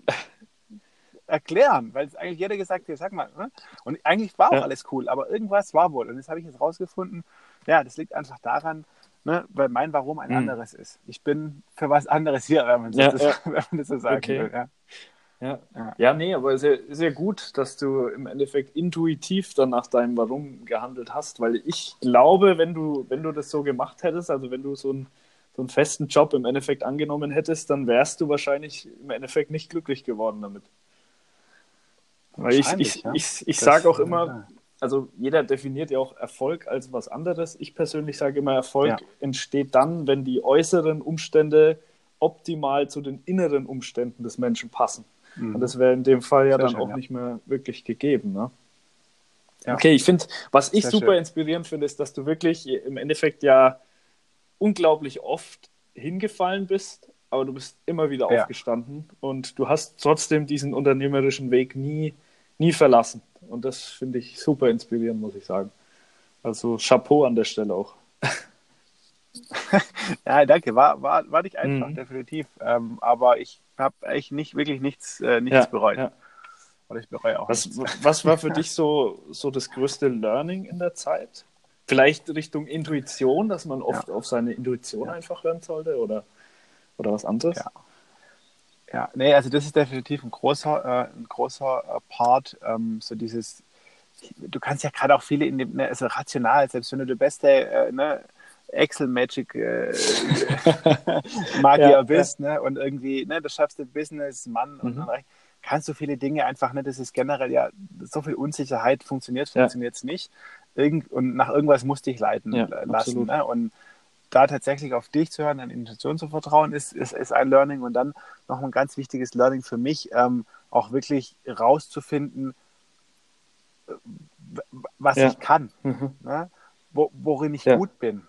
erklären, weil es eigentlich jeder gesagt hat, sag mal. Ne? Und eigentlich war auch Ja. alles cool, aber irgendwas war wohl. Und das habe ich jetzt rausgefunden. Ja, das liegt einfach daran, ne, weil mein Warum ein Mhm. anderes ist. Ich bin für was anderes hier, wenn man, Ja, das, ja. wenn man das so sagen Okay. will. Ja. Ja. Ja. ja, nee, aber sehr, sehr gut, dass du im Endeffekt intuitiv dann nach deinem Warum gehandelt hast, weil ich glaube, wenn du, wenn du das so gemacht hättest, also wenn du so einen, so einen festen Job im Endeffekt angenommen hättest, dann wärst du wahrscheinlich im Endeffekt nicht glücklich geworden damit. Weil ich, ich, ja. ich, ich Das- sage auch immer. Also jeder definiert ja auch Erfolg als was anderes. Ich persönlich sage immer, Erfolg Ja. entsteht dann, wenn die äußeren Umstände optimal zu den inneren Umständen des Menschen passen. Und das wäre in dem Fall ja Mhm. Sehr dann schön, auch ja. nicht mehr wirklich gegeben. Ne? Ja. Okay, ich finde, was ich Sehr super schön. inspirierend finde, ist, dass du wirklich im Endeffekt ja unglaublich oft hingefallen bist, aber du bist immer wieder aufgestanden und du hast trotzdem diesen unternehmerischen Weg nie, nie verlassen. Und das finde ich super inspirierend, muss ich sagen. Also Chapeau an der Stelle auch. Ja, danke. War, war, war nicht einfach, Mhm. definitiv. Ähm, aber ich habe echt nicht wirklich nichts, äh, nichts Ja, bereut. ja. Oder ich bereue auch Was, nichts. was war für dich so, so das größte Learning in der Zeit? Vielleicht Richtung Intuition, dass man oft auf seine Intuition Ja. einfach hören sollte oder, oder was anderes? Ja. Ja, nee, also das ist definitiv ein großer, äh, ein großer äh, Part. Ähm, so dieses, du kannst ja gerade auch viele in dem, ne, also rational, selbst wenn du der beste äh, ne, Excel Magic äh, Magier Ja, bist, ne, und irgendwie, ne, du schaffst den Businessmann und Mhm. dann kannst du viele Dinge einfach, ne, das ist generell ja so viel Unsicherheit, funktioniert, Ja. funktioniert es nicht. Irgend, und nach irgendwas musst du dich leiten Ja, lassen. Ne? Und da tatsächlich auf dich zu hören, an Intuition zu vertrauen, ist, ist, ist ein Learning. Und dann noch ein ganz wichtiges Learning für mich, ähm, auch wirklich rauszufinden, äh, was Ja. ich kann, Mhm. ne? Wo, worin ich Ja. gut bin.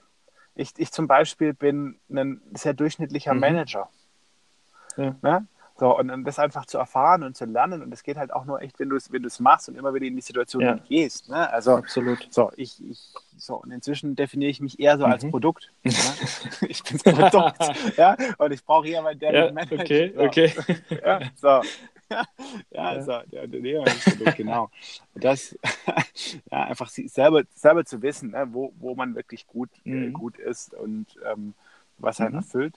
Ich, ich zum Beispiel bin ein sehr durchschnittlicher Mhm. Manager. Ja. Ne? So, und, und das einfach zu erfahren und zu lernen. Und das geht halt auch nur echt, wenn du es wenn du es machst und immer wieder in die Situation Ja. gehst. Ne? Also, Absolut. so, ich, ich, so, und inzwischen definiere ich mich eher so als Mhm. Produkt. Ne? Ich bin das Produkt. ja? Und ich brauche jemanden, der Ja, managt. okay, so. okay. Ja, so. Ja, Ja. so, der Unternehmer ist Produkt, genau. Und das, ja, einfach selber, selber zu wissen, ne, wo, wo man wirklich gut, äh, Mhm. gut ist und ähm, was einen Mhm. erfüllt.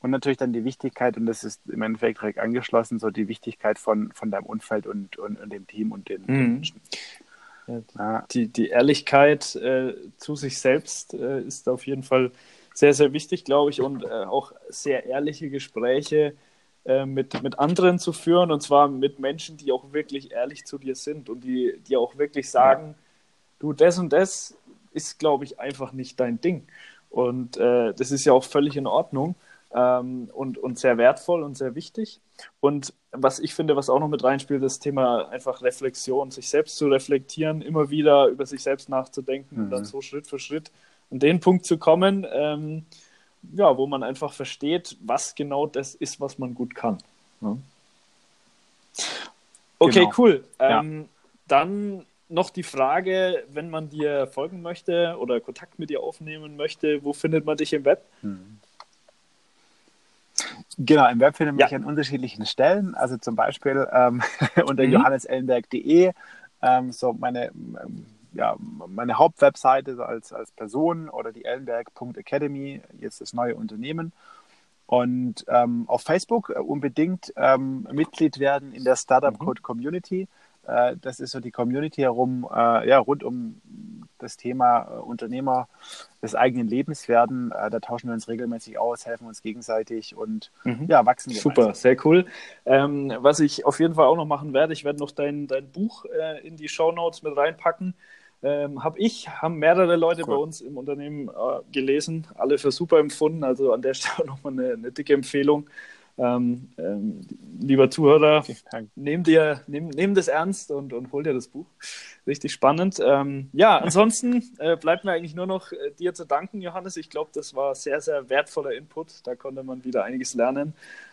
Und natürlich dann die Wichtigkeit, und das ist im Endeffekt direkt angeschlossen, so die Wichtigkeit von, von deinem Umfeld und, und, und dem Team und den Mhm. Menschen. Ja, die, die Ehrlichkeit äh, zu sich selbst äh, ist auf jeden Fall sehr, sehr wichtig, glaube ich, und äh, auch sehr ehrliche Gespräche äh, mit, mit anderen zu führen, und zwar mit Menschen, die auch wirklich ehrlich zu dir sind und die, die auch wirklich sagen, ja. du, das und das ist, glaube ich, einfach nicht dein Ding. Und äh, das ist ja auch völlig in Ordnung ähm, und, und sehr wertvoll und sehr wichtig. Und was ich finde, was auch noch mit reinspielt, das Thema einfach Reflexion, sich selbst zu reflektieren, immer wieder über sich selbst nachzudenken mhm. und dann mhm. so Schritt für Schritt an den Punkt zu kommen, ähm, ja, wo man einfach versteht, was genau das ist, was man gut kann. Ja. Okay, genau. cool. Ähm, ja. Dann noch die Frage, wenn man dir folgen möchte oder Kontakt mit dir aufnehmen möchte, wo findet man dich im Web? Mhm. Genau, im Web findet man ja. mich an unterschiedlichen Stellen, also zum Beispiel ähm, unter mhm. johannesellenberg.de, ähm, so meine, ja, meine Hauptwebseite als, als Person oder die ellenberg.academy, jetzt das neue Unternehmen. Und ähm, auf Facebook äh, unbedingt ähm, Mitglied werden in der Startup Code mhm. Community. Äh, das ist so die Community herum, äh, ja, rund um das Thema äh, Unternehmer des eigenen Lebens werden. Äh, da tauschen wir uns regelmäßig aus, helfen uns gegenseitig und mhm. ja, wachsen wir. Super, sehr cool. Ähm, was ich auf jeden Fall auch noch machen werde, ich werde noch dein, dein Buch äh, in die Show Notes mit reinpacken. Ähm, habe ich, haben mehrere Leute cool. bei uns im Unternehmen äh, gelesen, alle für super empfunden. Also an der Stelle nochmal eine, eine dicke Empfehlung. Ähm, ähm, lieber Zuhörer, nehm, dir, nehm, nehm das ernst und, und hol dir das Buch. Richtig spannend. Ähm, ja, ansonsten äh, bleibt mir eigentlich nur noch äh, dir zu danken, Johannes. Ich glaube, das war sehr, sehr wertvoller Input. Da konnte man wieder einiges lernen.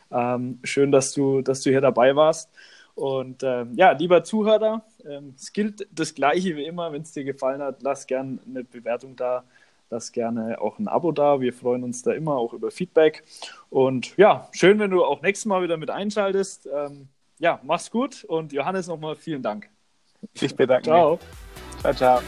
Ähm, schön, dass du, dass du hier dabei warst. Und ähm, ja, lieber Zuhörer, ähm, es gilt das Gleiche wie immer. Wenn es dir gefallen hat, lass gerne eine Bewertung da lass gerne auch ein Abo da. Wir freuen uns da immer auch über Feedback. Und ja, schön, wenn du auch nächstes Mal wieder mit einschaltest. Ähm, ja, mach's gut und Johannes nochmal vielen Dank. Ich bedanke ciao. mich. Ciao, ciao.